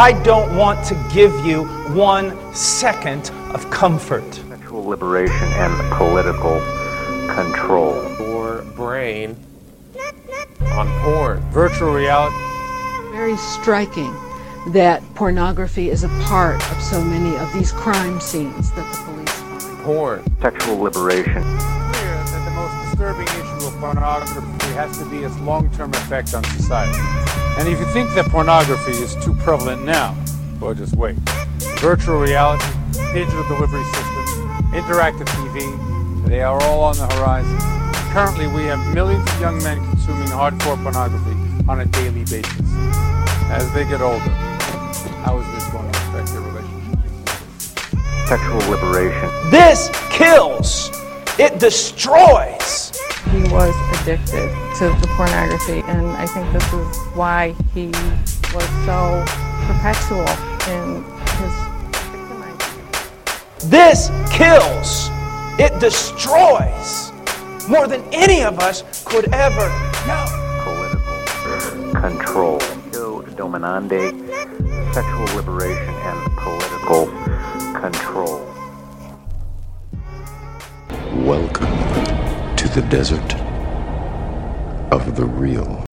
I don't want to give you one second of comfort. Sexual liberation and political control. Your brain on porn. Virtual reality. Very striking that pornography is a part of so many of these crime scenes that the police find. Porn. Sexual liberation. clear that the most disturbing issue of pornography has to be its long-term effect on society. And if you think that pornography is too prevalent now, well, just wait. Virtual reality, digital delivery systems, interactive TV, they are all on the horizon. Currently, we have millions of young men consuming hardcore pornography on a daily basis. As they get older, how is this going to affect their relationship? Sexual liberation. This kills. It destroys. He was addicted to the pornography, and I think this is why he was so perpetual in his victimizing. This kills. It destroys. More than any of us could ever know. Political control. Yo dominande. Sexual liberation and political control. Welcome to the desert of the real.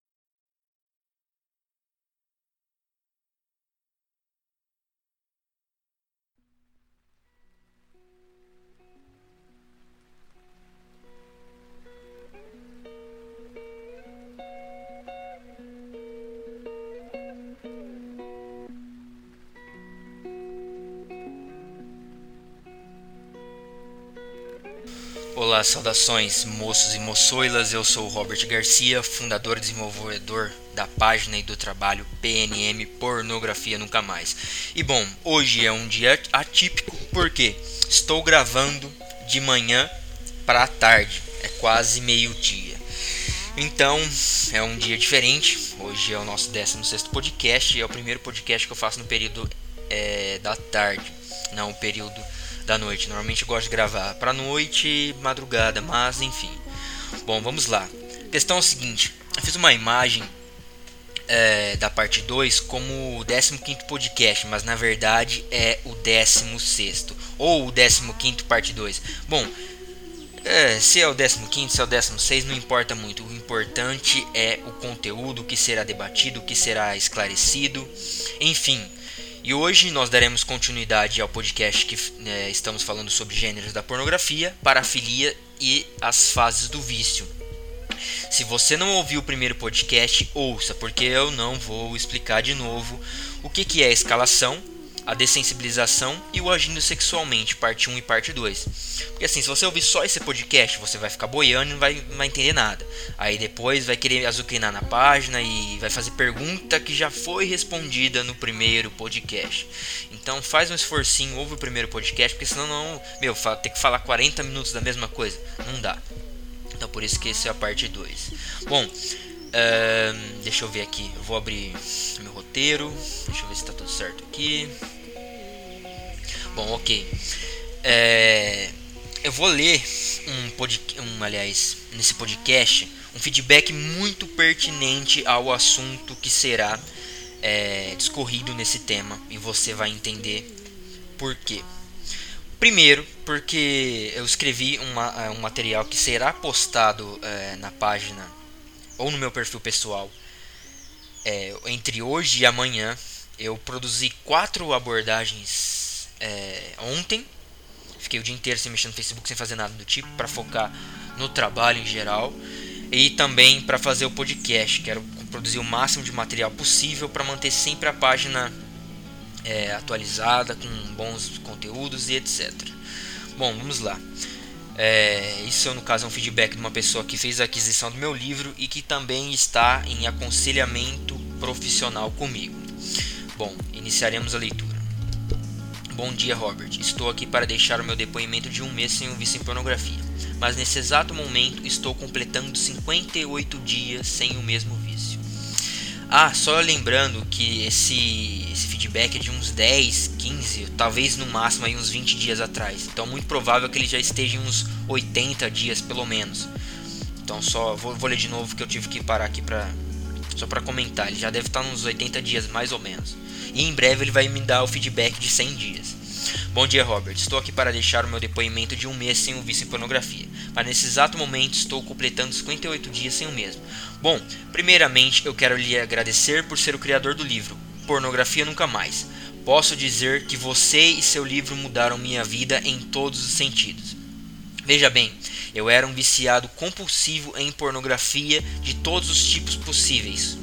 Olá, saudações moços e moçoilas. Eu sou o Robert Garcia, fundador e desenvolvedor da página e do trabalho PNM Pornografia Nunca Mais. E bom, hoje é um dia atípico porque estou gravando de manhã para tarde, é quase meio-dia. Então, é um dia diferente. Hoje é o nosso 16 podcast é o primeiro podcast que eu faço no período é, da tarde, não o período da noite. Normalmente eu gosto de gravar para noite, madrugada, mas enfim. Bom, vamos lá. A questão é o seguinte: eu fiz uma imagem é, da parte 2 como o 15 podcast, mas na verdade é o 16 ou o 15 parte 2. Bom, é, se é o 15, se é o 16, não importa muito. O importante é o conteúdo que será debatido, que será esclarecido, enfim. E hoje nós daremos continuidade ao podcast que é, estamos falando sobre gêneros da pornografia, parafilia e as fases do vício. Se você não ouviu o primeiro podcast, ouça, porque eu não vou explicar de novo o que, que é escalação, a dessensibilização e o agindo sexualmente, parte 1 e parte 2. Porque assim, se você ouvir só esse podcast, você vai ficar boiando e não vai, não vai entender nada. Aí depois vai querer azucrinar na página e vai fazer pergunta que já foi respondida no primeiro podcast. Então faz um esforcinho, ouve o primeiro podcast, porque senão não, meu, ter que falar 40 minutos da mesma coisa, não dá. Então por isso que esse é a parte 2. Bom, uh, deixa eu ver aqui, eu vou abrir meu roteiro, deixa eu ver se está tudo certo aqui. Bom, ok. É, eu vou ler um, pod, um, aliás, nesse podcast, um feedback muito pertinente ao assunto que será é, discorrido nesse tema e você vai entender por quê. Primeiro, porque eu escrevi uma, um material que será postado é, na página ou no meu perfil pessoal é, entre hoje e amanhã. Eu produzi quatro abordagens é, ontem. Fiquei o dia inteiro sem mexer no Facebook, sem fazer nada do tipo, para focar no trabalho em geral e também para fazer o podcast. Quero produzir o máximo de material possível para manter sempre a página é, atualizada, com bons conteúdos e etc. Bom, vamos lá. É, isso no caso é um feedback de uma pessoa que fez a aquisição do meu livro e que também está em aconselhamento profissional comigo. Bom, iniciaremos a leitura. Bom dia, Robert. Estou aqui para deixar o meu depoimento de um mês sem o vício em pornografia, mas nesse exato momento estou completando 58 dias sem o mesmo vício. Ah, só lembrando que esse, esse feedback é de uns 10, 15, talvez no máximo aí uns 20 dias atrás. Então, muito provável que ele já esteja em uns 80 dias pelo menos. Então, só vou, vou ler de novo que eu tive que parar aqui para só para comentar. Ele já deve estar nos 80 dias mais ou menos. E em breve ele vai me dar o feedback de 100 dias. Bom dia, Robert. Estou aqui para deixar o meu depoimento de um mês sem o vício em pornografia. Mas nesse exato momento estou completando 58 dias sem o mesmo. Bom, primeiramente eu quero lhe agradecer por ser o criador do livro Pornografia Nunca Mais. Posso dizer que você e seu livro mudaram minha vida em todos os sentidos. Veja bem, eu era um viciado compulsivo em pornografia de todos os tipos possíveis.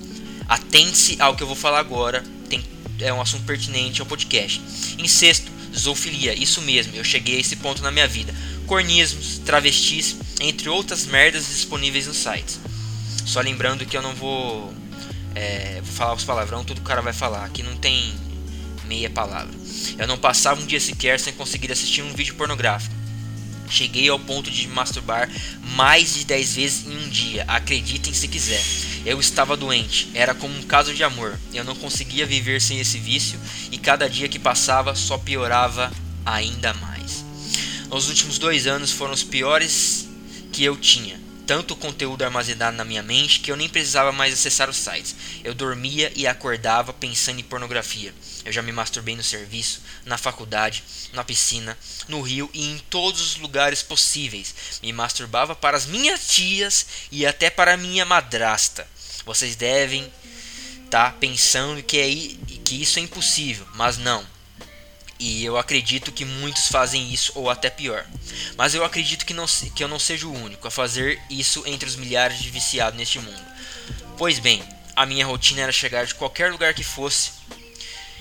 Atente-se ao que eu vou falar agora, é um assunto pertinente ao podcast. Incesto, zoofilia, isso mesmo, eu cheguei a esse ponto na minha vida. Cornismos, travestis, entre outras merdas disponíveis nos sites. Só lembrando que eu não vou, é, vou falar os palavrão, tudo o cara vai falar. Aqui não tem meia palavra. Eu não passava um dia sequer sem conseguir assistir um vídeo pornográfico. Cheguei ao ponto de me masturbar mais de 10 vezes em um dia, acreditem se quiser. Eu estava doente, era como um caso de amor. Eu não conseguia viver sem esse vício e cada dia que passava só piorava ainda mais. Os últimos dois anos foram os piores que eu tinha. Tanto conteúdo armazenado na minha mente que eu nem precisava mais acessar os sites. Eu dormia e acordava pensando em pornografia. Eu já me masturbei no serviço, na faculdade, na piscina, no rio e em todos os lugares possíveis. Me masturbava para as minhas tias e até para minha madrasta. Vocês devem estar tá pensando que, é, que isso é impossível, mas não. E eu acredito que muitos fazem isso ou até pior. Mas eu acredito que, não, que eu não seja o único a fazer isso entre os milhares de viciados neste mundo. Pois bem, a minha rotina era chegar de qualquer lugar que fosse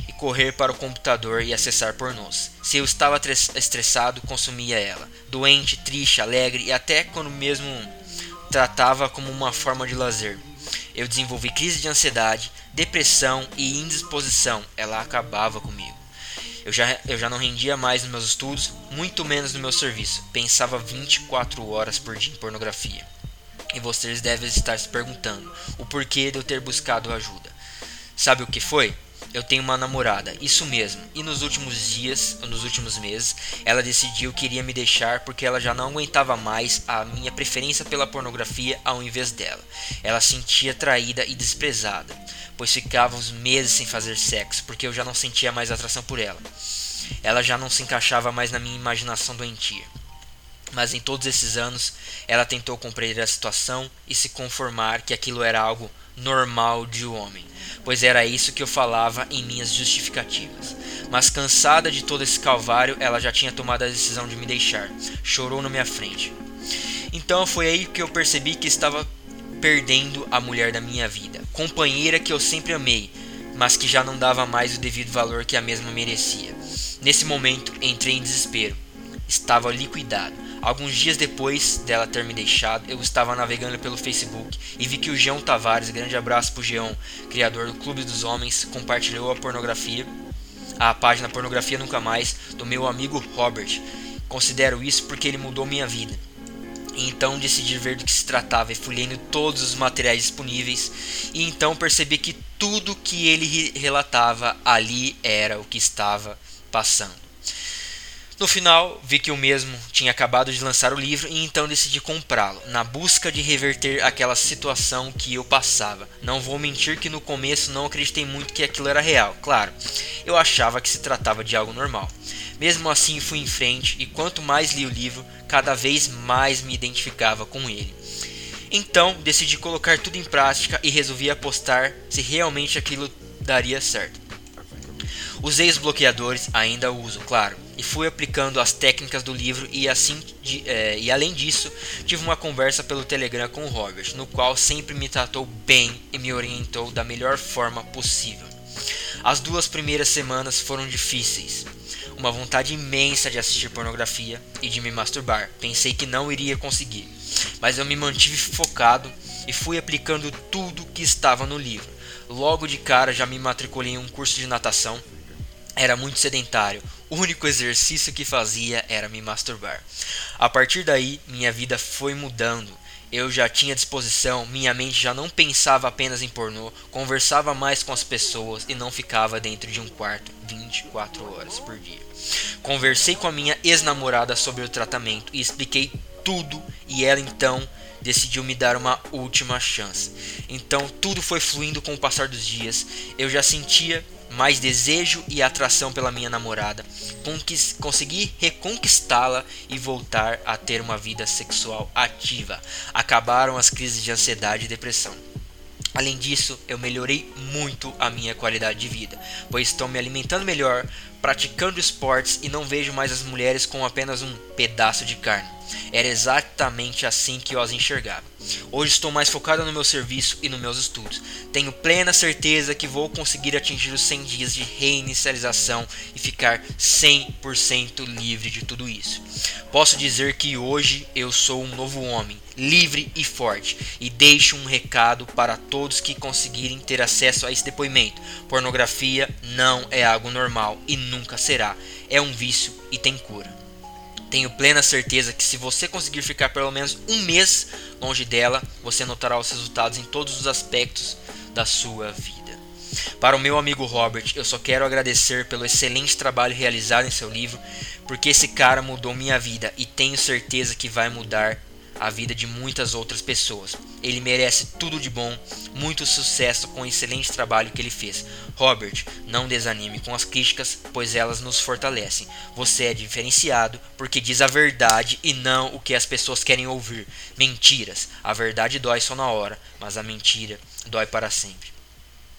e correr para o computador e acessar pornôs. Se eu estava estressado, consumia ela. Doente, triste, alegre e até quando mesmo tratava como uma forma de lazer. Eu desenvolvi crise de ansiedade, depressão e indisposição. Ela acabava comigo. Eu já, eu já não rendia mais nos meus estudos, muito menos no meu serviço. Pensava 24 horas por dia em pornografia. E vocês devem estar se perguntando o porquê de eu ter buscado ajuda. Sabe o que foi? Eu tenho uma namorada, isso mesmo. E nos últimos dias, nos últimos meses, ela decidiu que iria me deixar porque ela já não aguentava mais a minha preferência pela pornografia ao invés dela. Ela sentia traída e desprezada, pois ficávamos meses sem fazer sexo porque eu já não sentia mais atração por ela. Ela já não se encaixava mais na minha imaginação doentia. Mas em todos esses anos, ela tentou compreender a situação e se conformar que aquilo era algo normal de homem pois era isso que eu falava em minhas justificativas. Mas cansada de todo esse calvário, ela já tinha tomado a decisão de me deixar. Chorou na minha frente. Então foi aí que eu percebi que estava perdendo a mulher da minha vida, companheira que eu sempre amei, mas que já não dava mais o devido valor que a mesma merecia. Nesse momento, entrei em desespero. Estava liquidado. Alguns dias depois dela ter me deixado, eu estava navegando pelo Facebook e vi que o Geão Tavares, grande abraço pro Geão, criador do Clube dos Homens, compartilhou a pornografia, a página Pornografia Nunca Mais, do meu amigo Robert. Considero isso porque ele mudou minha vida. Então decidi ver do que se tratava e fui lendo todos os materiais disponíveis e então percebi que tudo que ele relatava ali era o que estava passando. No final, vi que o mesmo tinha acabado de lançar o livro e então decidi comprá-lo, na busca de reverter aquela situação que eu passava. Não vou mentir que no começo não acreditei muito que aquilo era real, claro, eu achava que se tratava de algo normal. Mesmo assim, fui em frente e quanto mais li o livro, cada vez mais me identificava com ele. Então, decidi colocar tudo em prática e resolvi apostar se realmente aquilo daria certo. Os bloqueadores, ainda uso, claro, e fui aplicando as técnicas do livro e assim de, é, e além disso tive uma conversa pelo Telegram com o Robert, no qual sempre me tratou bem e me orientou da melhor forma possível. As duas primeiras semanas foram difíceis, uma vontade imensa de assistir pornografia e de me masturbar. Pensei que não iria conseguir, mas eu me mantive focado e fui aplicando tudo que estava no livro. Logo de cara já me matriculei em um curso de natação era muito sedentário. O único exercício que fazia era me masturbar. A partir daí, minha vida foi mudando. Eu já tinha disposição, minha mente já não pensava apenas em pornô, conversava mais com as pessoas e não ficava dentro de um quarto 24 horas por dia. Conversei com a minha ex-namorada sobre o tratamento e expliquei tudo, e ela então decidiu me dar uma última chance. Então tudo foi fluindo com o passar dos dias. Eu já sentia mais desejo e atração pela minha namorada. Consegui reconquistá-la e voltar a ter uma vida sexual ativa. Acabaram as crises de ansiedade e depressão. Além disso, eu melhorei muito a minha qualidade de vida, pois estou me alimentando melhor, praticando esportes e não vejo mais as mulheres como apenas um pedaço de carne. Era exatamente assim que eu as enxergava. Hoje estou mais focado no meu serviço e nos meus estudos. Tenho plena certeza que vou conseguir atingir os 100 dias de reinicialização e ficar 100% livre de tudo isso. Posso dizer que hoje eu sou um novo homem, livre e forte, e deixo um recado para todos que conseguirem ter acesso a esse depoimento. Pornografia não é algo normal e nunca será. É um vício e tem cura. Tenho plena certeza que se você conseguir ficar pelo menos um mês longe dela, você notará os resultados em todos os aspectos da sua vida. Para o meu amigo Robert, eu só quero agradecer pelo excelente trabalho realizado em seu livro, porque esse cara mudou minha vida e tenho certeza que vai mudar a vida de muitas outras pessoas. Ele merece tudo de bom, muito sucesso com o excelente trabalho que ele fez. Robert, não desanime com as críticas, pois elas nos fortalecem. Você é diferenciado porque diz a verdade e não o que as pessoas querem ouvir. Mentiras. A verdade dói só na hora, mas a mentira dói para sempre.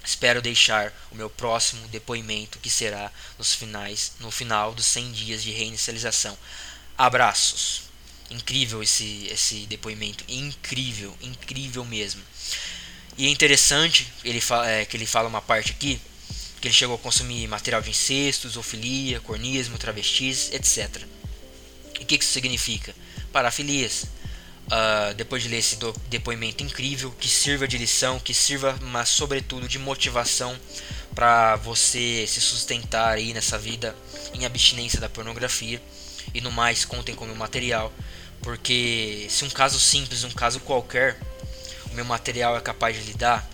Espero deixar o meu próximo depoimento, que será nos finais, no final dos 100 dias de reinicialização. Abraços. Incrível esse, esse depoimento, incrível, incrível mesmo. E é interessante ele é, que ele fala uma parte aqui que ele chegou a consumir material de incesto, zoofilia, cornismo, travestis, etc. E o que isso significa? Parafilias. Uh, depois de ler esse depoimento incrível, que sirva de lição, que sirva, mas sobretudo de motivação para você se sustentar aí nessa vida em abstinência da pornografia e no mais contem com o meu material porque se um caso simples, um caso qualquer, o meu material é capaz de lidar,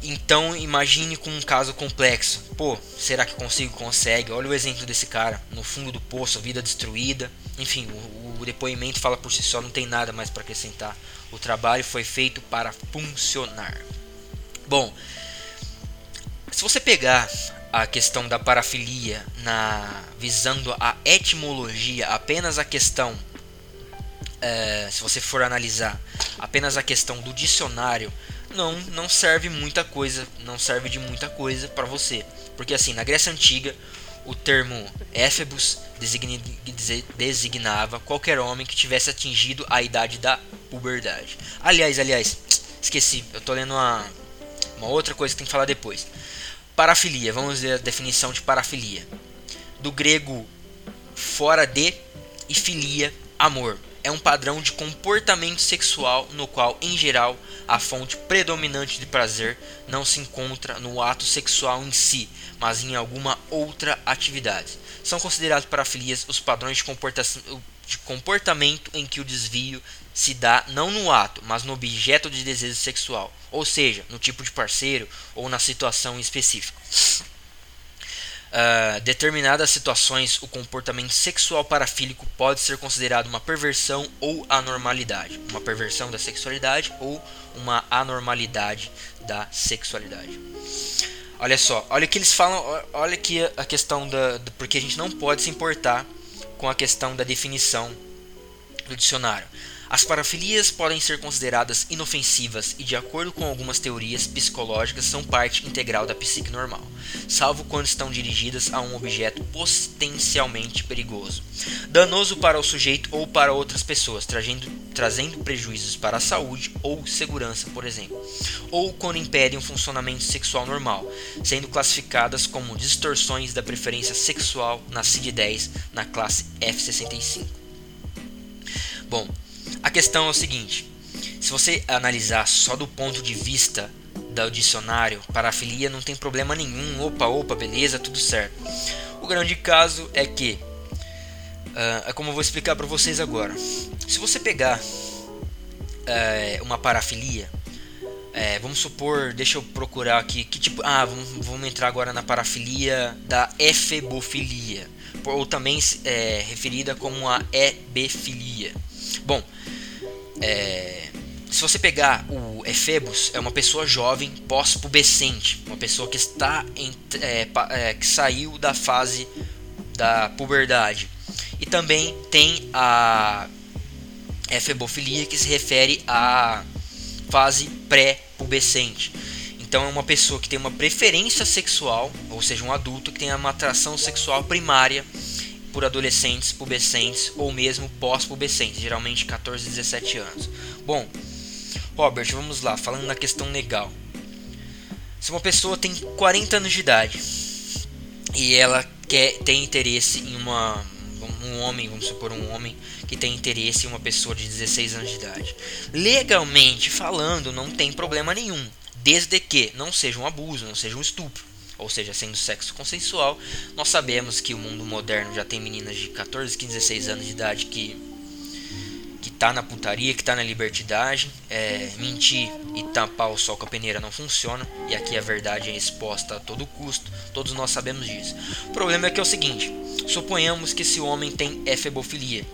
então imagine com um caso complexo. Pô, será que consigo? Consegue. Olha o exemplo desse cara, no fundo do poço, vida destruída. Enfim, o, o depoimento fala por si só, não tem nada mais para acrescentar. O trabalho foi feito para funcionar. Bom, se você pegar a questão da parafilia na visando a etimologia, apenas a questão é, se você for analisar apenas a questão do dicionário, não, não serve muita coisa, não serve de muita coisa para você. Porque assim, na Grécia Antiga, o termo éfebus designava qualquer homem que tivesse atingido a idade da puberdade. Aliás, aliás, esqueci, eu tô lendo uma, uma outra coisa que tem que falar depois. Parafilia, vamos ver a definição de parafilia. Do grego fora de e filia, amor é um padrão de comportamento sexual no qual, em geral, a fonte predominante de prazer não se encontra no ato sexual em si, mas em alguma outra atividade. São considerados parafilias os padrões de, comporta de comportamento em que o desvio se dá não no ato, mas no objeto de desejo sexual, ou seja, no tipo de parceiro ou na situação específica uh, determinadas situações, o comportamento sexual parafílico pode ser considerado uma perversão ou anormalidade. Uma perversão da sexualidade ou uma anormalidade da sexualidade. Olha só, olha que eles falam, olha aqui a questão da, da porque a gente não pode se importar com a questão da definição do dicionário. As parafilias podem ser consideradas inofensivas e, de acordo com algumas teorias psicológicas, são parte integral da psique normal, salvo quando estão dirigidas a um objeto potencialmente perigoso, danoso para o sujeito ou para outras pessoas, trazendo, prejuízos para a saúde ou segurança, por exemplo, ou quando impedem o funcionamento sexual normal, sendo classificadas como distorções da preferência sexual na CID-10 na classe F65. Bom, a questão é o seguinte: se você analisar só do ponto de vista do dicionário, parafilia não tem problema nenhum. Opa, opa, beleza, tudo certo. O grande caso é que, uh, é como eu vou explicar para vocês agora. Se você pegar uh, uma parafilia, é, vamos supor, deixa eu procurar aqui que tipo. Ah, vamos, vamos entrar agora na parafilia da efebofilia, ou também é, referida como a ebefilia. Bom, é, se você pegar o Efebos, é uma pessoa jovem, pós-pubescente, uma pessoa que está em, é, é, que saiu da fase da puberdade. E também tem a efebofilia que se refere à fase pré-pubescente. Então é uma pessoa que tem uma preferência sexual, ou seja, um adulto que tem uma atração sexual primária por adolescentes, pubescentes ou mesmo pós-pubescentes, geralmente 14 17 anos. Bom, Robert, vamos lá, falando na questão legal. Se uma pessoa tem 40 anos de idade e ela quer tem interesse em uma um homem, vamos supor um homem que tem interesse em uma pessoa de 16 anos de idade. Legalmente falando, não tem problema nenhum, desde que não seja um abuso, não seja um estupro. Ou seja, sendo sexo consensual, nós sabemos que o mundo moderno já tem meninas de 14, 15, 16 anos de idade que que tá na putaria, que tá na libertidade. É, mentir e tampar o sol com a peneira não funciona. E aqui a verdade é exposta a todo custo. Todos nós sabemos disso. O problema é que é o seguinte: suponhamos que esse homem tem efebofilia.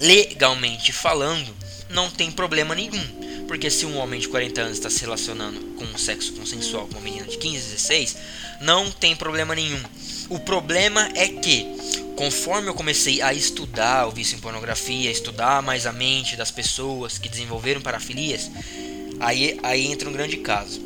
Legalmente falando, não tem problema nenhum. Porque se um homem de 40 anos está se relacionando com um sexo consensual com uma menina de 15, 16, não tem problema nenhum. O problema é que conforme eu comecei a estudar o vício em pornografia, estudar mais a mente das pessoas que desenvolveram parafilias, aí, aí entra um grande caso.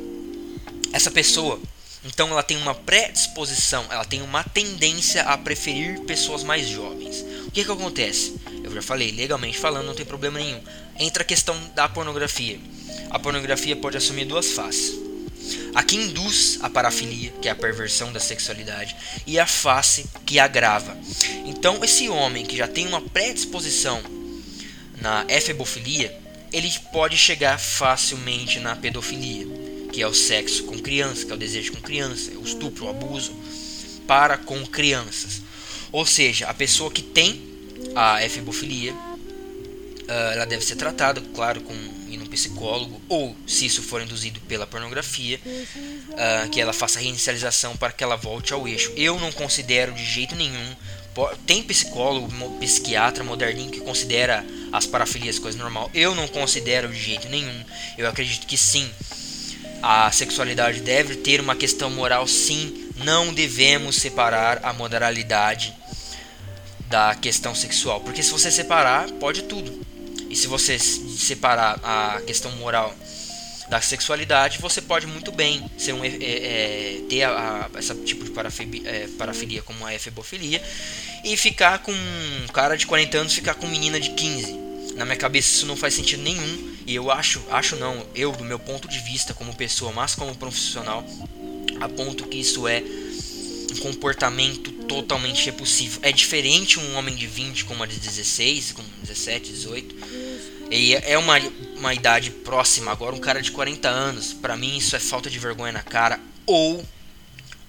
Essa pessoa, então ela tem uma predisposição, ela tem uma tendência a preferir pessoas mais jovens. O que que acontece? Eu já falei, legalmente falando, não tem problema nenhum. Entra a questão da pornografia. A pornografia pode assumir duas faces a que induz a parafilia, que é a perversão da sexualidade, e a face, que agrava. Então, esse homem que já tem uma predisposição na efebofilia, ele pode chegar facilmente na pedofilia, que é o sexo com criança, que é o desejo com criança, é o estupro, o abuso para com crianças. Ou seja, a pessoa que tem a efebofilia, ah, ela deve ser tratada, claro, com psicólogo, ou se isso for induzido pela pornografia, uh, que ela faça reinicialização para que ela volte ao eixo. Eu não considero de jeito nenhum. Tem psicólogo, psiquiatra moderninho que considera as parafilias coisa normal. Eu não considero de jeito nenhum. Eu acredito que sim, a sexualidade deve ter uma questão moral, sim. Não devemos separar a moralidade da questão sexual, porque se você separar, pode tudo. E se você separar a questão moral da sexualidade, você pode muito bem ser um, é, é, ter a, a, esse tipo de parafilia, é, parafilia como a efebofilia e ficar com um cara de 40 anos ficar com menina de 15. Na minha cabeça isso não faz sentido nenhum e eu acho, acho não, eu do meu ponto de vista como pessoa, mas como profissional, aponto que isso é um comportamento totalmente repulsivo. É diferente um homem de 20 com uma de 16, com 17, 18. E é uma, uma idade próxima. Agora, um cara de 40 anos, para mim, isso é falta de vergonha na cara. Ou,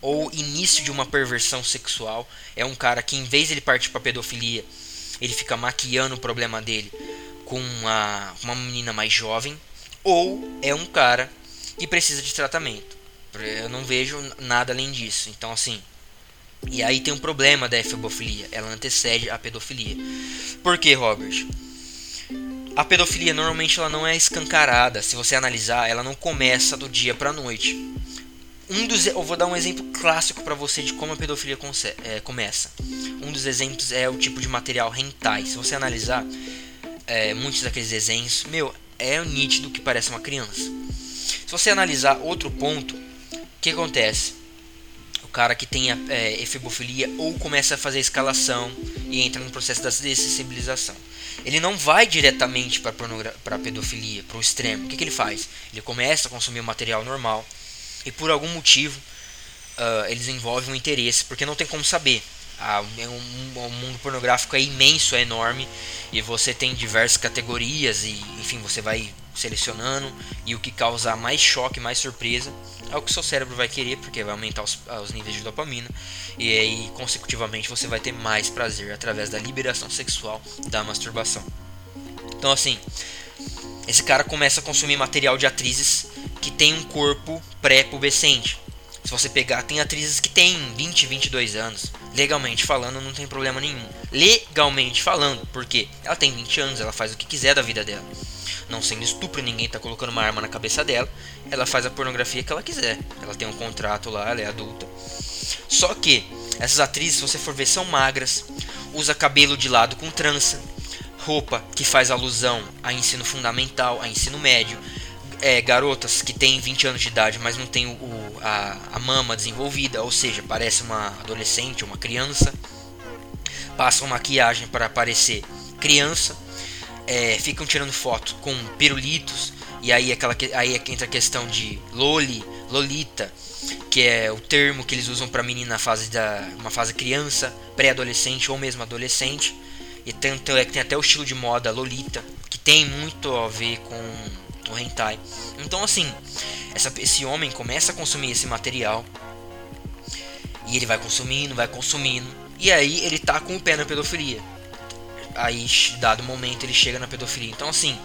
ou início de uma perversão sexual. É um cara que, em vez de ele partir para pedofilia, ele fica maquiando o problema dele com uma, uma menina mais jovem. Ou é um cara que precisa de tratamento. Eu não vejo nada além disso. Então, assim, e aí tem um problema da efebofilia, ela antecede a pedofilia. Por que, Robert? A pedofilia normalmente ela não é escancarada. Se você analisar, ela não começa do dia para noite. Um dos, eu vou dar um exemplo clássico para você de como a pedofilia é, começa. Um dos exemplos é o tipo de material hentai. Se você analisar é, muitos daqueles desenhos, meu, é nítido que parece uma criança. Se você analisar outro ponto, o que acontece? cara que tenha é, efebofilia ou começa a fazer escalação e entra no processo da dessensibilização. Ele não vai diretamente para a pedofilia, para o extremo. O que, que, ele faz? Ele começa a consumir o material normal e por algum motivo uh, ele desenvolve um interesse, porque não tem como saber. Ah, um, um, um, mundo pornográfico é imenso, é enorme e você tem diversas categorias e enfim você vai selecionando e o que causa mais choque, mais surpresa é o que seu cérebro vai querer, porque vai aumentar os, os níveis de dopamina e aí consecutivamente você vai ter mais prazer através da liberação sexual da masturbação. Então assim, esse cara começa a consumir material de atrizes que tem um corpo pré-pubescente. Se você pegar, tem atrizes que têm 20, 22 anos. Legalmente falando, não tem problema nenhum. Legalmente falando, porque ela tem 20 anos, ela faz o que quiser da vida dela. não sendo estupro, ninguém tá colocando uma arma na cabeça dela. Ela faz a pornografia que ela quiser. Ela tem um contrato lá, ela é adulta. Só que essas atrizes, se você for ver, são magras, usa cabelo de lado com trança, roupa que faz alusão a ensino fundamental, a ensino médio, é, garotas que têm 20 anos de idade, mas não tem o, o a, a, mama desenvolvida, ou seja, parece uma adolescente, uma criança, passam maquiagem para parecer criança, é, ficam tirando foto com pirulitos, e aí, aquela, aí é entra a questão de loli, lolita, que é o termo que eles usam para menina na fase da uma fase criança, pré-adolescente ou mesmo adolescente. E tanto é que tem até o estilo de moda lolita, que tem muito a ver com o hentai. Então assim, essa, esse homem começa a consumir esse material e ele vai consumindo, vai consumindo, e aí ele tá com o pé na pedofilia. Aí, dado momento, ele chega na pedofilia. Então assim,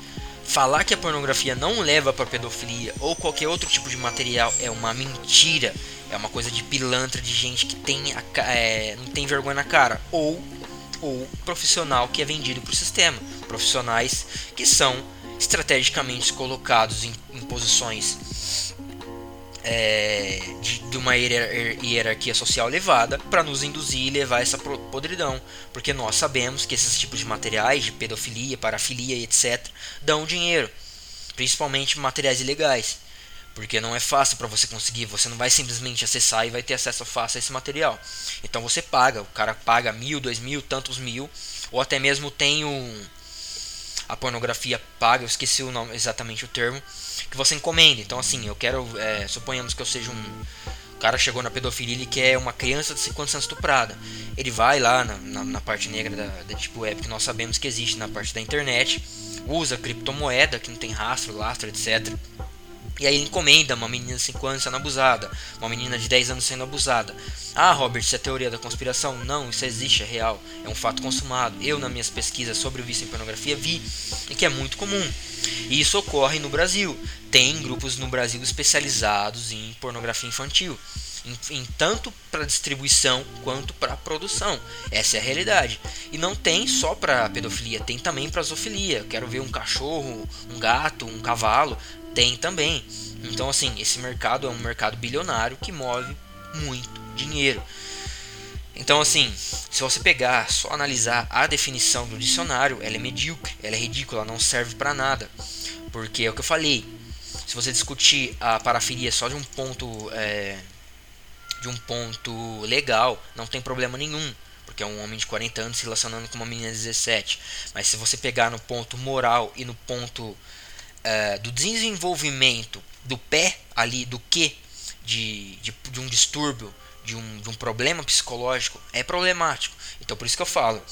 Falar que a pornografia não leva para pedofilia ou qualquer outro tipo de material é uma mentira. É uma coisa de pilantra, de gente que tem a, é, não tem vergonha na cara. Ou, ou profissional que é vendido para o sistema. Profissionais que são estrategicamente colocados em, em posições é, de, de, uma hierarquia social elevada para nos induzir e levar essa podridão. Porque nós sabemos que esses tipos de materiais, de pedofilia, parafilia etc., dão dinheiro, principalmente materiais ilegais. Porque não é fácil para você conseguir, você não vai simplesmente acessar e vai ter acesso fácil a esse material. Então você paga, o cara paga mil, dois mil, tantos mil, ou até mesmo tem um, a pornografia paga, eu esqueci o nome, exatamente o termo, que você encomenda. Então, assim, eu quero. É, suponhamos que eu seja um. Cara chegou na pedofilia e quer uma criança de 50 anos estuprada. Ele vai lá na, na, na parte negra da, da Deep Web, que nós sabemos que existe na parte da internet, usa criptomoeda, que não tem rastro, lastro, etc. E aí ele encomenda uma menina de 5 anos sendo abusada, uma menina de 10 anos sendo abusada. Ah, Robert, isso é teoria da conspiração? Não, isso existe, é real, é um fato consumado. Eu, nas minhas pesquisas sobre o vício em pornografia, vi que é muito comum. E isso ocorre no Brasil. Tem grupos no Brasil especializados em pornografia infantil. Em, em tanto para distribuição quanto para produção. Essa é a realidade. E não tem só para pedofilia, tem também para zoofilia. Quero ver um cachorro, um gato, um cavalo, tem também. Então assim, esse mercado é um mercado bilionário que move muito dinheiro. Então, assim, se você pegar, só analisar a definição do dicionário, ela é medíocre, ela é ridícula, não serve para nada. Porque é o que eu falei. Se você discutir a parafilia só de um ponto é, de um ponto legal, não tem problema nenhum. Porque é um homem de 40 anos se relacionando com uma menina de 17. Mas se você pegar no ponto moral e no ponto é, do desenvolvimento do pé ali, do que de, de, de um distúrbio de um, de um problema psicológico é problemático. Então por isso que eu falo.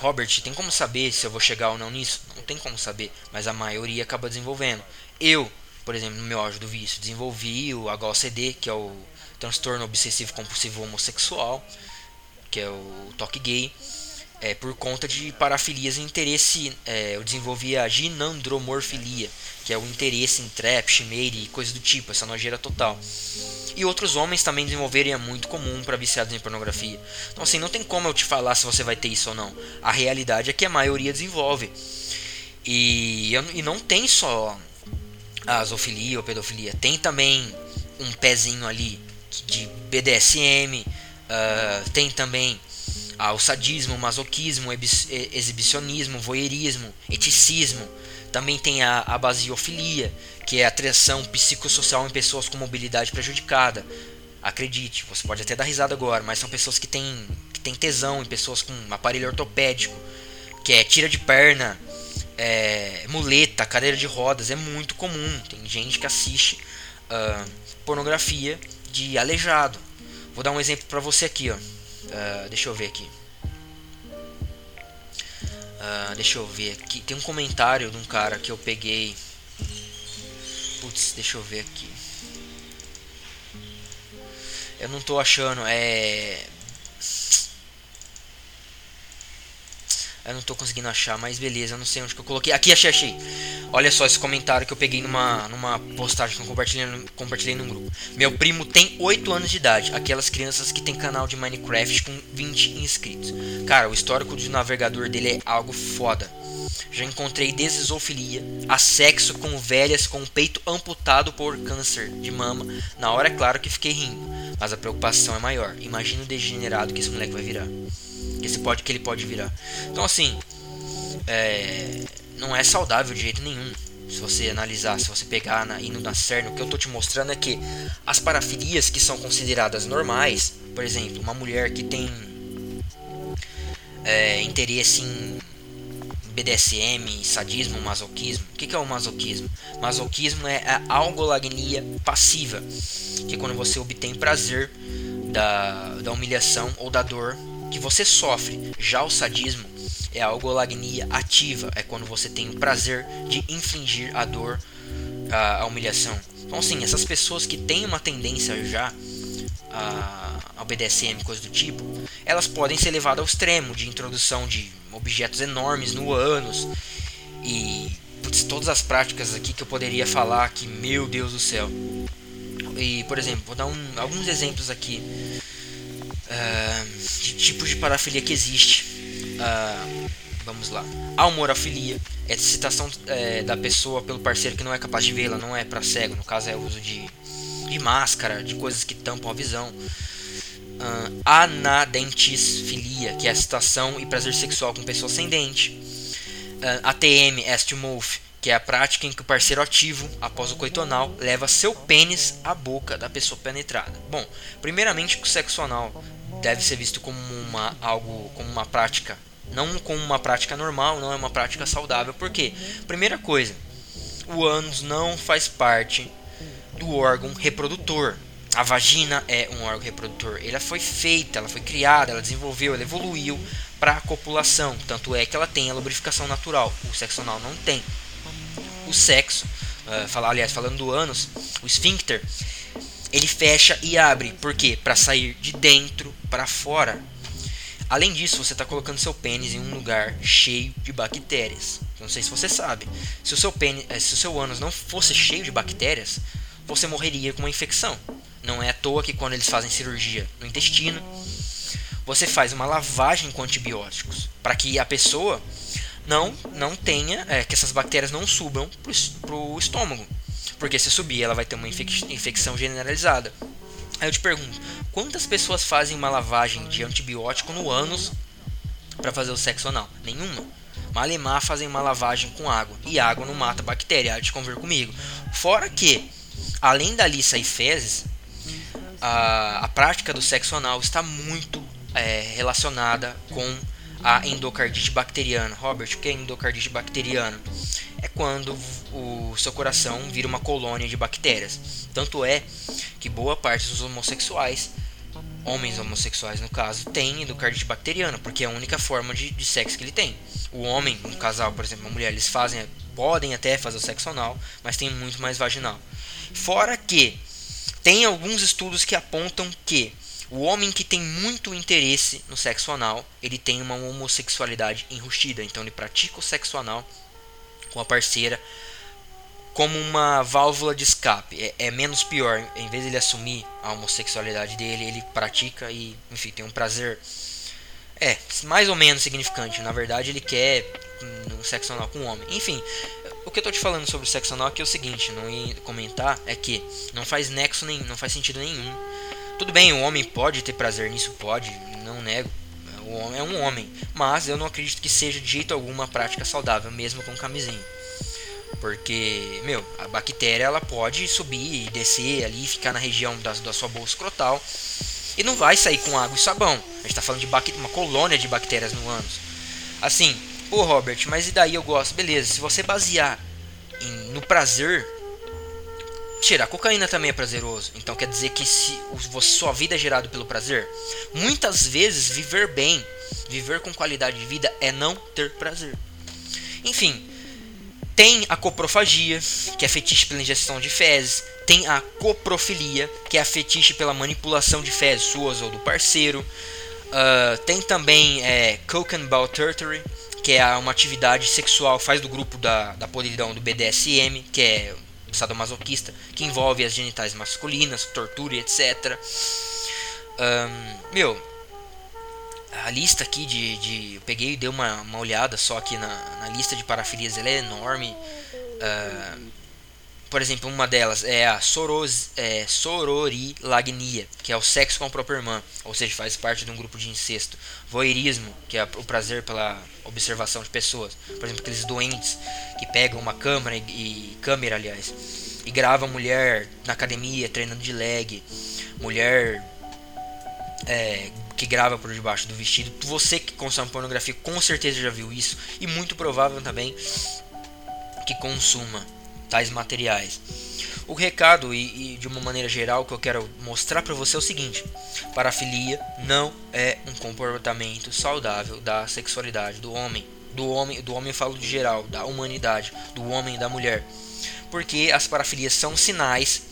Robert, tem como saber se eu vou chegar ou não nisso? Não tem como saber, mas a maioria acaba desenvolvendo. Eu, por exemplo, no meu auge do vício, desenvolvi o HOCD, que é o transtorno obsessivo compulsivo homossexual, que é o toque gay, é, por conta de parafilias e interesse. É, eu desenvolvi a ginandromorfilia, que é o interesse em trap, chimeire e coisa do tipo, essa nojeira total e outros homens também desenvolverem é muito comum para viciados em pornografia. Então assim, não tem como eu te falar se você vai ter isso ou não. A realidade é que a maioria desenvolve. E, e não tem só a zoofilia ou pedofilia, tem também um pezinho ali de BDSM, uh, ah, tem também ah, o sadismo, masoquismo, exibicionismo, voyeurismo, eticismo, também tem a, a basiofilia, que é a atração psicossocial em pessoas com mobilidade prejudicada. Acredite, você pode até dar risada agora, mas são pessoas que têm, que têm tesão em pessoas com aparelho ortopédico, que é tira de perna, é, muleta, cadeira de rodas, é muito comum. Tem gente que assiste uh, pornografia de aleijado. Vou dar um exemplo para você aqui, ó. Uh, deixa eu ver aqui. Uh, deixa eu ver aqui. Tem um comentário de um cara que eu peguei. Putz, deixa eu ver aqui. Eu não tô achando. É. Eu não tô conseguindo achar, mas beleza, eu não sei onde que eu coloquei. Aqui achei, achei. Olha só esse comentário que eu peguei numa, numa postagem que eu compartilhei, compartilhei no grupo. Meu primo tem 8 anos de idade. Aquelas crianças que tem canal de Minecraft com 20 inscritos. Cara, o histórico de navegador dele é algo foda. Já encontrei desde zoofilia a sexo com velhas com o peito amputado por câncer de mama. Na hora, é claro que fiquei rindo, mas a preocupação é maior. Imagina o degenerado que esse moleque vai virar. Pode, que ele pode virar. Então, assim, é, não é saudável de jeito nenhum. Se você analisar, se você pegar na, indo na CERN, o que eu tô te mostrando é que as parafilias que são consideradas normais, por exemplo, uma mulher que tem é, interesse em BDSM, sadismo, masoquismo. O que é o masoquismo? Masoquismo é a algolagnia passiva, que é quando você obtém prazer da, da humilhação ou da dor que você sofre. Já o sadismo é a algolagnia ativa, é quando você tem o prazer de infligir a dor, a, a humilhação. Então, assim, essas pessoas que têm uma tendência já ao BDSM, coisa do tipo, elas podem ser levadas ao extremo de introdução de objetos enormes no ânus e putz, todas as práticas aqui que eu poderia falar que meu Deus do céu. E por exemplo, vou dar um, alguns exemplos aqui uh, de tipos de parafilia que existe. Uh, vamos lá. A humorafilia é a citação é, da pessoa pelo parceiro que não é capaz de vê-la, não é para cego, no caso é o uso de, de máscara, de coisas que tampam a visão uh, anadentisfilia, que é a excitação e prazer sexual com pessoas sem dente. Uh, ATM, estimouth, que é a prática em que o parceiro ativo, após o coitonal, leva seu pênis à boca da pessoa penetrada. Bom, primeiramente o sexo anal deve ser visto como uma algo como uma prática, não como uma prática normal, não é uma prática saudável. Por quê? Primeira coisa, o ânus não faz parte do órgão reprodutor. A vagina é um órgão reprodutor. Ela foi feita, ela foi criada, ela desenvolveu, ela evoluiu para a copulação. Tanto é que ela tem a lubrificação natural. O sexo anal não tem. O sexo, uh, falar, aliás, falando do ânus, o esfíncter, ele fecha e abre. Por quê? Para sair de dentro para fora. Além disso, você está colocando seu pênis em um lugar cheio de bactérias. Não sei se você sabe. Se o seu pênis, eh, se o seu ânus não fosse cheio de bactérias, você morreria com uma infecção. Não é à toa que quando eles fazem cirurgia no intestino, você faz uma lavagem com antibióticos para que a pessoa não não tenha é, que essas bactérias não subam para o estômago, porque se subir ela vai ter uma infecção generalizada. Aí eu te pergunto, quantas pessoas fazem uma lavagem de antibiótico no ânus para fazer o sexo anal? Nenhuma. Malemar fazem uma lavagem com água e água não mata bactéria, de convir comigo. Fora que, além da lista e fezes, a, a prática do sexo anal está muito é, relacionada com a endocardite bacteriana. Robert, o que é endocardite bacteriana? É quando o seu coração vira uma colônia de bactérias. Tanto é que boa parte dos homossexuais, homens homossexuais no caso, tem endocardite bacteriana, porque é a única forma de, de sexo que ele tem. O homem, um casal, por exemplo, uma mulher, eles fazem, podem até fazer o sexo anal, mas tem muito mais vaginal. Fora que tem alguns estudos que apontam que o homem que tem muito interesse no sexo anal, ele tem uma homossexualidade enrustida, então ele pratica o sexo anal com a parceira como uma válvula de escape. É, é, menos pior, em vez de ele assumir a homossexualidade dele, ele pratica e, enfim, tem um prazer é, mais ou menos significante. Na verdade, ele quer um sexo anal com um homem. Enfim, o que eu tô te falando sobre o sexo anal aqui é o seguinte, não ia comentar, é que não faz nexo nenhum, não faz sentido nenhum. Tudo bem, o homem pode ter prazer nisso, pode, não nego. O homem é um homem, mas eu não acredito que seja de jeito algum uma prática saudável, mesmo com camisinha. Porque, meu, a bactéria ela pode subir e descer ali, ficar na região da, da sua bolsa escrotal e não vai sair com água e sabão. A gente tá falando de uma colônia de bactérias no ânus. Assim, Pô, Robert, mas e daí eu gosto? Beleza, se você basear em, no prazer, tirar cocaína também é prazeroso. Então quer dizer que se sua vida é gerada pelo prazer, muitas vezes viver bem, viver com qualidade de vida é não ter prazer. Enfim, tem a coprofagia, que é fetiche pela ingestão de fezes. Tem a coprofilia, que é a fetiche pela manipulação de fezes suas ou do parceiro. Uh, tem também é, ball tertory, que é uma atividade sexual, faz do grupo da, da podridão do BDSM, que é sadomasoquista, que envolve as genitais masculinas, tortura e etc. Um, meu, a lista aqui de, de. Eu peguei e dei uma, uma olhada só aqui na, na lista de parafilias, ela é enorme. Uh, por exemplo, uma delas é a soros, é, sororilagnia, que é o sexo com a própria irmã, ou seja, faz parte de um grupo de incesto. Voyeurismo, que é o prazer pela observação de pessoas. Por exemplo, aqueles doentes que pegam uma câmera e, e câmera, aliás, e gravam mulher na academia treinando de leg, mulher é, que grava por debaixo do vestido. Você que consome pornografia com certeza já viu isso e muito provável também que consuma tais materiais. O recado e, e, de uma maneira geral que eu quero mostrar para você é o seguinte: parafilia não é um comportamento saudável da sexualidade do homem. Do homem, do homem eu falo de geral, da humanidade, do homem e da mulher. Porque as parafilias são sinais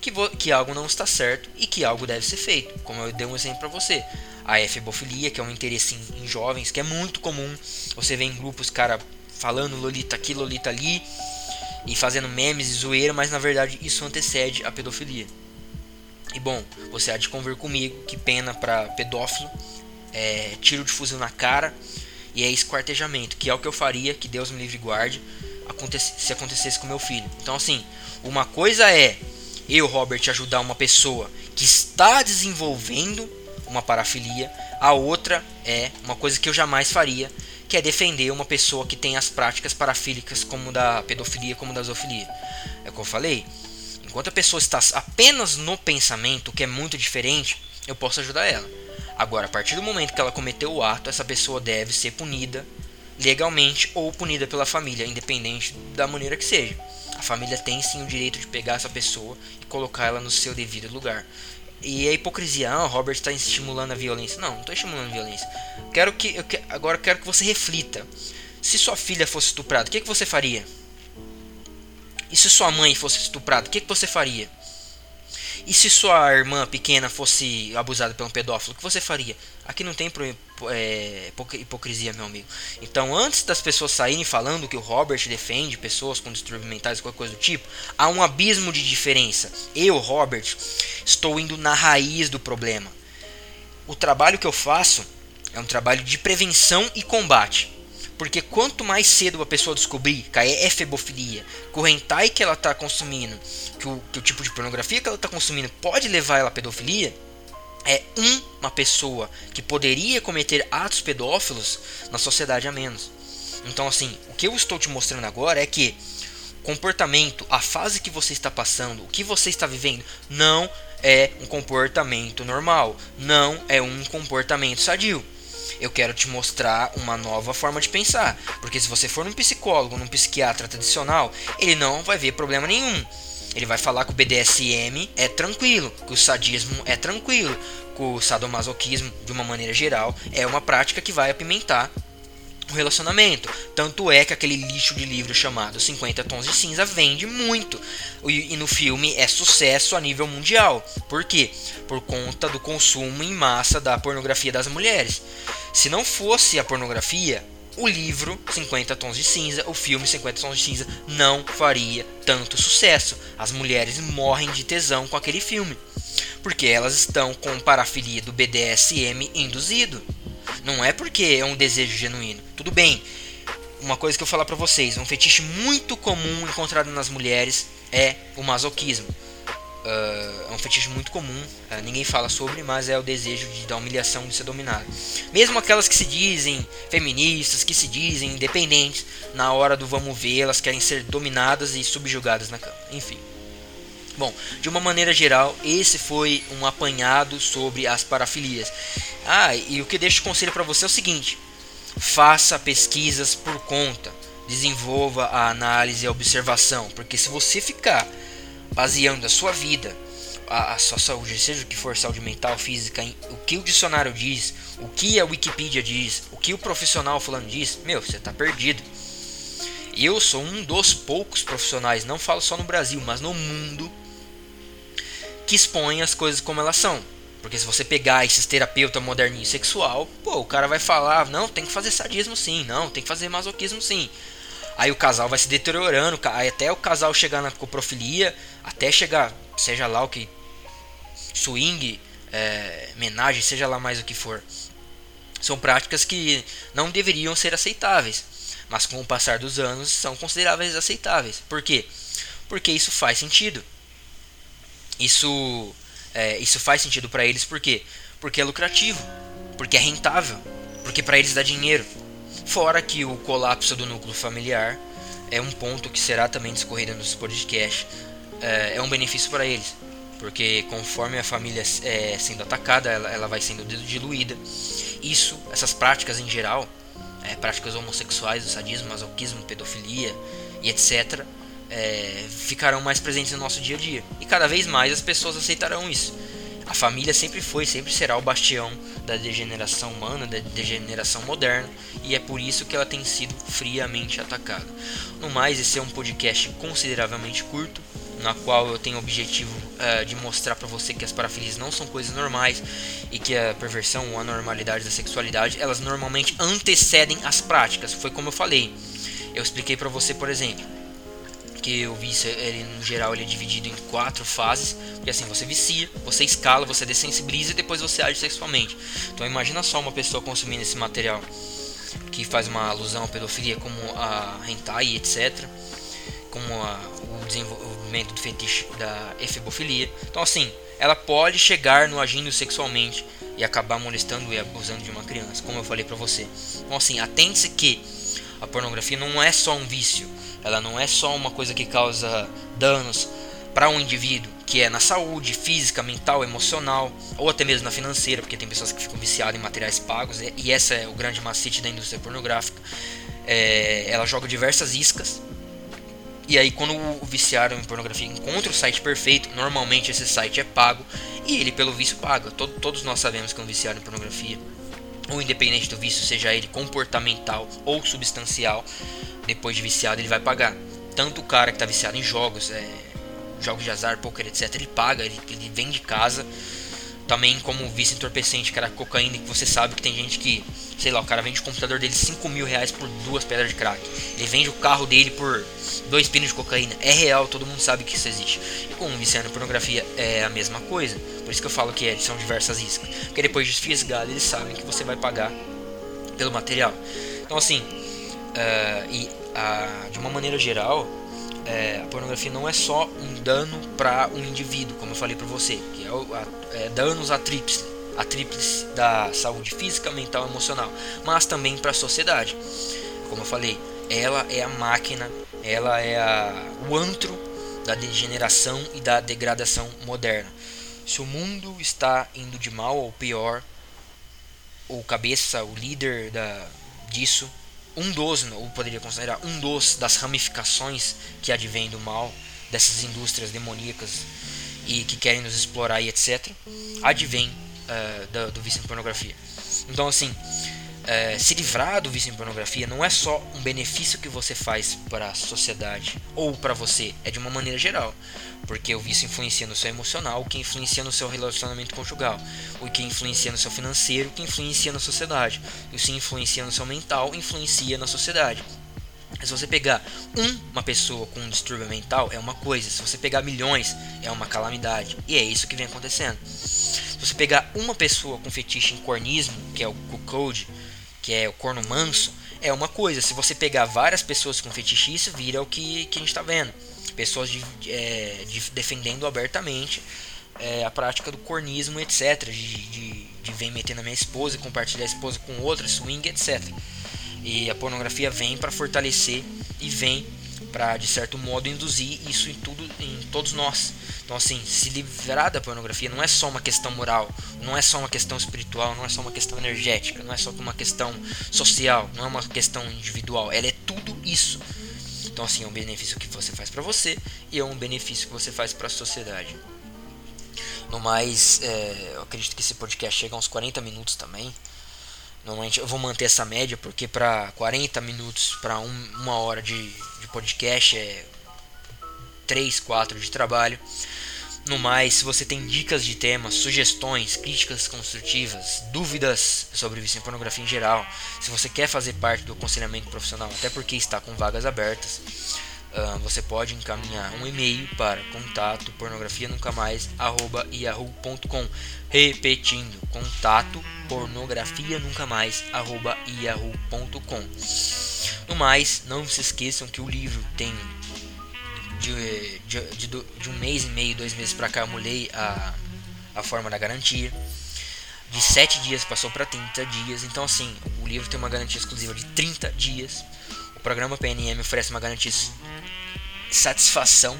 que, que algo não está certo e que algo deve ser feito. Como eu dei um exemplo para você. A efebofilia, que é um interesse em, em jovens, que é muito comum. Você vê em grupos, cara, falando Lolita aqui, Lolita ali e fazendo memes e zoeira, mas na verdade isso antecede a pedofilia. E bom, você há de convir comigo que pena para pedófilo é tiro de fuzil na cara e é esquartejamento, que é o que eu faria, que Deus me livre e guarde, se acontecesse com meu filho. Então assim, uma coisa é eu, Robert, ajudar uma pessoa que está desenvolvendo uma parafilia, a outra é uma coisa que eu jamais faria, que é defender uma pessoa que tem as práticas parafílicas como da pedofilia, como da zoofilia. É o que eu falei. Enquanto a pessoa está apenas no pensamento, que é muito diferente, eu posso ajudar ela. Agora, a partir do momento que ela cometeu o ato, essa pessoa deve ser punida legalmente ou punida pela família, independente da maneira que seja. A família tem sim o direito de pegar essa pessoa e colocar ela no seu devido lugar. E a hipocrisia, ah, o Robert está estimulando a violência. Não, não estou estimulando a violência. Quero que, eu que, agora quero que você reflita. Se sua filha fosse estuprada, o que, que você faria? E se sua mãe fosse estuprada, o que, que você faria? E se sua irmã pequena fosse abusada por um pedófilo, o que você faria? Aqui não tem é, hipocrisia, meu amigo. Então, antes das pessoas saírem falando que o Robert defende pessoas com distúrbios mentais, qualquer coisa do tipo, há um abismo de diferença. Eu, Robert, estou indo na raiz do problema. O trabalho que eu faço é um trabalho de prevenção e combate. Porque quanto mais cedo a pessoa descobrir que a efebofilia, que o hentai que ela está consumindo, que o, que o tipo de pornografia que ela está consumindo pode levar ela à pedofilia, é uma pessoa que poderia cometer atos pedófilos na sociedade a menos. Então, assim, o que eu estou te mostrando agora é que comportamento, a fase que você está passando, o que você está vivendo, não é um comportamento normal, não é um comportamento sadio eu quero te mostrar uma nova forma de pensar. Porque se você for num psicólogo, num psiquiatra tradicional, ele não vai ver problema nenhum. Ele vai falar que o BDSM é tranquilo, que o sadismo é tranquilo, que o sadomasoquismo, de uma maneira geral, é uma prática que vai apimentar o relacionamento. Tanto é que aquele lixo de livro chamado 50 Tons de Cinza vende muito. E, e, no filme é sucesso a nível mundial. Por quê? Por conta do consumo em massa da pornografia das mulheres. Se não fosse a pornografia, o livro 50 Tons de Cinza, o filme 50 Tons de Cinza, não faria tanto sucesso. As mulheres morrem de tesão com aquele filme. Porque elas estão com parafilia do BDSM induzido. Não é porque é um desejo genuíno. Tudo bem. Uma coisa que eu vou falar para vocês, um fetiche muito comum encontrado nas mulheres é o masoquismo. Uh, é um fetiche muito comum, uh, ninguém fala sobre, mas é o desejo de, da humilhação de ser dominado. Mesmo aquelas que se dizem feministas, que se dizem independentes, na hora do vamos ver, elas querem ser dominadas e subjugadas na cama. Enfim. Bom, de uma maneira geral, esse foi um apanhado sobre as parafilias. Ah, e o que deixo de conselho para você é o seguinte: faça pesquisas por conta, desenvolva a análise e a observação, porque se você ficar baseando a sua vida, a, a sua saúde, seja o que for saúde mental, física, em, o que o dicionário diz, o que a Wikipedia diz, o que o profissional falando diz, meu, você está perdido. Eu sou um dos poucos profissionais, não falo só no Brasil, mas no mundo, que expõe as coisas como elas são. Porque se você pegar esses terapeuta moderninho sexual, pô, o cara vai falar, não, tem que fazer sadismo sim, não, tem que fazer masoquismo sim. Aí o casal vai se deteriorando, até o casal chegar na coprofilia, até chegar, seja lá o que swing, é, menagem, seja lá mais o que for. São práticas que não deveriam ser aceitáveis, mas com o passar dos anos são consideráveis aceitáveis. Por quê? Porque isso faz sentido. Isso, é, isso faz sentido para eles por quê? Porque é lucrativo, porque é rentável, porque para eles dá dinheiro. Fora que o colapso do núcleo familiar é um ponto que será também discorrido nos podcasts. É, é um benefício para eles, porque conforme a família é sendo atacada, ela, ela vai sendo diluída. Isso, essas práticas em geral, é, práticas homossexuais, o sadismo, masoquismo, pedofilia e etc., é, ficarão mais presentes no nosso dia a dia. E cada vez mais as pessoas aceitarão isso. A família sempre foi, sempre será o bastião da degeneração humana, da degeneração moderna, e é por isso que ela tem sido friamente atacada. No mais, esse é um podcast consideravelmente curto, na qual eu tenho o objetivo uh, de mostrar para você que as parafilias não são coisas normais e que a perversão ou a normalidade da sexualidade elas normalmente antecedem as práticas. Foi como eu falei. Eu expliquei para você, por exemplo, que o vício, ele, no geral, ele é dividido em quatro fases. Porque assim, você vicia, você escala, você dessensibiliza e depois você age sexualmente. Então imagina só uma pessoa consumindo esse material que faz uma alusão à pedofilia, como a hentai, etc. Como a, o desenvolvimento do fetiche da efebofilia. Então assim, ela pode chegar no agindo sexualmente e acabar molestando e abusando de uma criança, como eu falei pra você. Então assim, atente-se que a pornografia não é só um vício, ela não é só uma coisa que causa danos para um indivíduo, que é na saúde física, mental, emocional, ou até mesmo na financeira, porque tem pessoas que ficam viciadas em materiais pagos, e essa é o grande macete da indústria pornográfica. É, ela joga diversas iscas, e aí quando o viciado em pornografia encontra o site perfeito, normalmente esse site é pago, e ele pelo vício paga. Todo, todos nós sabemos que um viciado em pornografia, ou independente do vício, seja ele comportamental ou substancial, depois de viciado ele vai pagar. Tanto o cara que está viciado em jogos, é, jogos de azar, poker, etc, ele paga, ele, ele vem de casa. Também como vício entorpecente, cara, cocaína, que você sabe que tem gente que, sei lá, o cara vende o computador dele 5 mil reais por duas pedras de crack. Ele vende o carro dele por dois pinos de cocaína. É real, todo mundo sabe que isso existe. E com o viciado em pornografia é a mesma coisa. Por isso que eu falo que é, são diversas iscas. Porque depois de fisgado, eles sabem que você vai pagar pelo material. Então assim, uh, e de uma maneira geral, é, a pornografia não é só um dano para um indivíduo, como eu falei para você, que é, o, a, é danos a tríplice, a tríplice da saúde física, mental e emocional, mas também para a sociedade. Como eu falei, ela é a máquina, ela é a, o antro da degeneração e da degradação moderna. Se o mundo está indo de mal ao pior, o cabeça, o líder da, disso um dos, ou poderia considerar um dos das ramificações que advém do mal, dessas indústrias demoníacas e que querem nos explorar e etc., advém uh, do, do vício em pornografia. Então, assim, uh, se livrar do vício em pornografia não é só um benefício que você faz para a sociedade ou para você, é de uma maneira geral. Porque o vício influencia no seu emocional, o que influencia no seu relacionamento conjugal, o que influencia no seu financeiro, o que influencia na sociedade, o que influencia no seu mental, influencia na sociedade. Se você pegar uma pessoa com um distúrbio mental é uma coisa, se você pegar milhões é uma calamidade. E é isso que vem acontecendo. Se você pegar uma pessoa com fetiche em cornismo, que é o code, que é o corno manso, é uma coisa. Se você pegar várias pessoas com fetiche, isso vira o que, que a gente está vendo pessoas de, é, de, defendendo abertamente é, a prática do cornismo, etc. De, de, de vem meter na minha esposa e compartilhar a esposa com outra, swing, etc. E a pornografia vem para fortalecer e vem para de certo modo induzir isso em tudo em todos nós. Então assim, se livrar da pornografia não é só uma questão moral, não é só uma questão espiritual, não é só uma questão energética, não é só uma questão social, não é uma questão individual, ela é tudo isso. Então, assim, é um benefício que você faz para você e é um benefício que você faz para a sociedade. No mais, é, eu acredito que esse podcast chega a uns 40 minutos também. Normalmente eu vou manter essa média porque para 40 minutos para um, uma hora de, de podcast é 3, 4 de trabalho. No mais, se você tem dicas de temas, sugestões, críticas construtivas, dúvidas sobre vício em pornografia em geral, se você quer fazer parte do aconselhamento profissional, até porque está com vagas abertas, uh, você pode encaminhar um e-mail para contato pornografia nunca mais yahoo.com repetindo contato pornografia nunca mais yahoo.com no mais não se esqueçam que o livro tem de, de, de, de, um mês e meio, dois meses para cá, eu mudei a, a forma da garantia. De 7 dias passou para 30 dias. Então, assim, o livro tem uma garantia exclusiva de 30 dias. O programa PNM oferece uma garantia de satisfação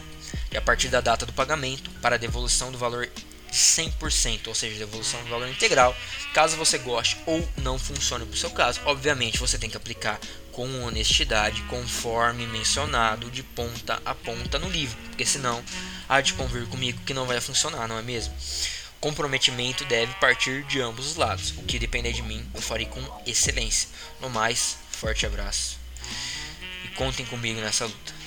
a partir da data do pagamento para devolução do valor 100%, ou seja, devolução do valor integral, caso você goste ou não funcione para o seu caso. Obviamente, você tem que aplicar com honestidade, conforme mencionado de ponta a ponta no livro, porque senão há de convir comigo que não vai funcionar, não é mesmo? Comprometimento deve partir de ambos os lados. O que depender de mim, eu farei com excelência. No mais, forte abraço e contem comigo nessa luta.